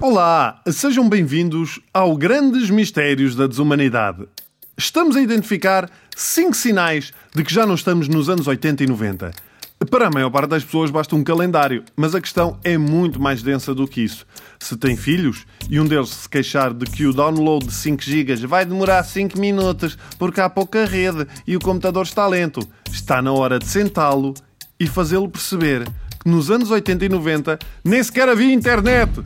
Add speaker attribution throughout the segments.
Speaker 1: Olá, sejam bem-vindos ao Grandes Mistérios da Desumanidade. Estamos a identificar cinco sinais de que já não estamos nos anos 80 e 90. Para a maior parte das pessoas basta um calendário, mas a questão é muito mais densa do que isso. Se tem filhos e um deles se queixar de que o download de 5 GB vai demorar 5 minutos porque há pouca rede e o computador está lento, está na hora de sentá-lo e fazê-lo perceber que nos anos 80 e 90 nem sequer havia internet.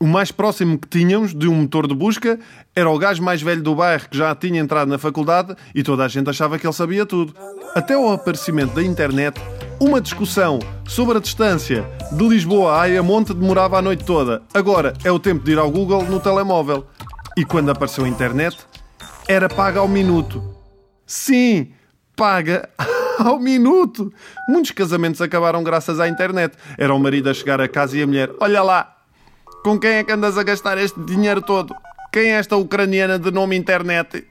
Speaker 1: O mais próximo que tínhamos de um motor de busca era o gajo mais velho do bairro que já tinha entrado na faculdade e toda a gente achava que ele sabia tudo. Até o aparecimento da internet, uma discussão sobre a distância de Lisboa a Ayamonte demorava a noite toda. Agora é o tempo de ir ao Google no telemóvel. E quando apareceu a internet, era paga ao minuto. Sim, paga ao minuto. Muitos casamentos acabaram graças à internet. Era o marido a chegar a casa e a mulher: Olha lá, com quem é que andas a gastar este dinheiro todo? Quem é esta ucraniana de nome internet?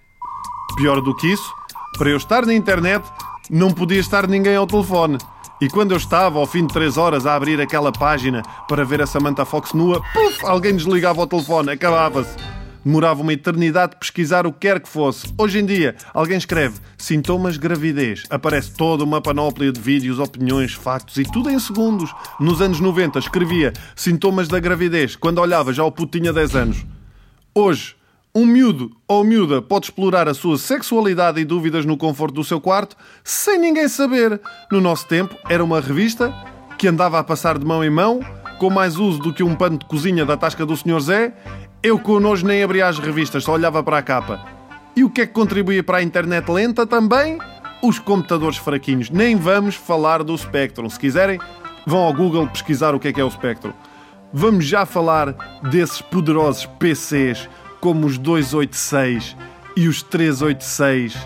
Speaker 1: Pior do que isso, para eu estar na internet, não podia estar ninguém ao telefone. E quando eu estava, ao fim de três horas, a abrir aquela página para ver a Samantha Fox nua, puf, alguém desligava o telefone, acabava-se. Demorava uma eternidade de pesquisar o que quer que fosse. Hoje em dia, alguém escreve sintomas de gravidez. Aparece toda uma panóplia de vídeos, opiniões, factos e tudo em segundos. Nos anos 90 escrevia sintomas da gravidez. Quando olhava, já o puto tinha 10 anos. Hoje, um miúdo ou miúda pode explorar a sua sexualidade e dúvidas no conforto do seu quarto sem ninguém saber. No nosso tempo, era uma revista que andava a passar de mão em mão, com mais uso do que um pano de cozinha da tasca do Sr. Zé, eu connosco nem abria as revistas, só olhava para a capa. E o que é que contribuía para a internet lenta também? Os computadores fraquinhos. Nem vamos falar do Spectrum. Se quiserem, vão ao Google pesquisar o que é que é o Spectrum. Vamos já falar desses poderosos PCs como os 286 e os 386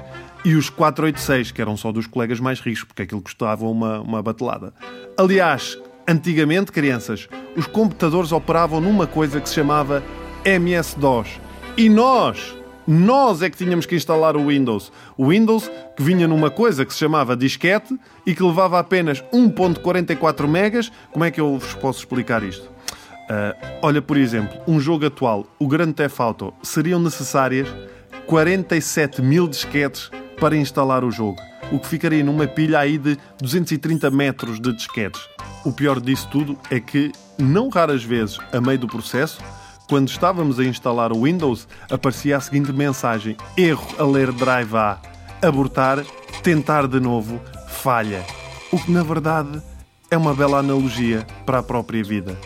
Speaker 1: e os 486, que eram só dos colegas mais ricos, porque aquilo custava uma, uma batelada. Aliás, antigamente, crianças, os computadores operavam numa coisa que se chamava MS-DOS. E nós, nós é que tínhamos que instalar o Windows. O Windows que vinha numa coisa que se chamava disquete e que levava apenas 1.44 megas. Como é que eu vos posso explicar isto? Uh, olha, por exemplo, um jogo atual, o Grand Theft Auto, seriam necessárias 47 mil disquetes para instalar o jogo, o que ficaria numa pilha aí de 230 metros de disquetes. O pior disso tudo é que, não raras vezes, a meio do processo, quando estávamos a instalar o Windows, aparecia a seguinte mensagem: Erro a ler Drive A. Abortar, tentar de novo, falha. O que na verdade é uma bela analogia para a própria vida.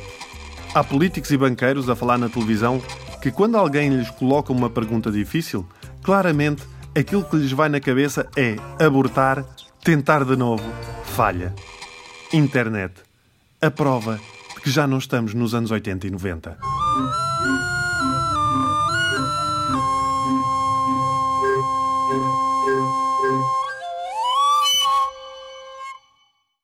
Speaker 1: Há políticos e banqueiros a falar na televisão que, quando alguém lhes coloca uma pergunta difícil, claramente aquilo que lhes vai na cabeça é abortar, tentar de novo, falha. Internet. A prova de que já não estamos nos anos 80 e 90. Música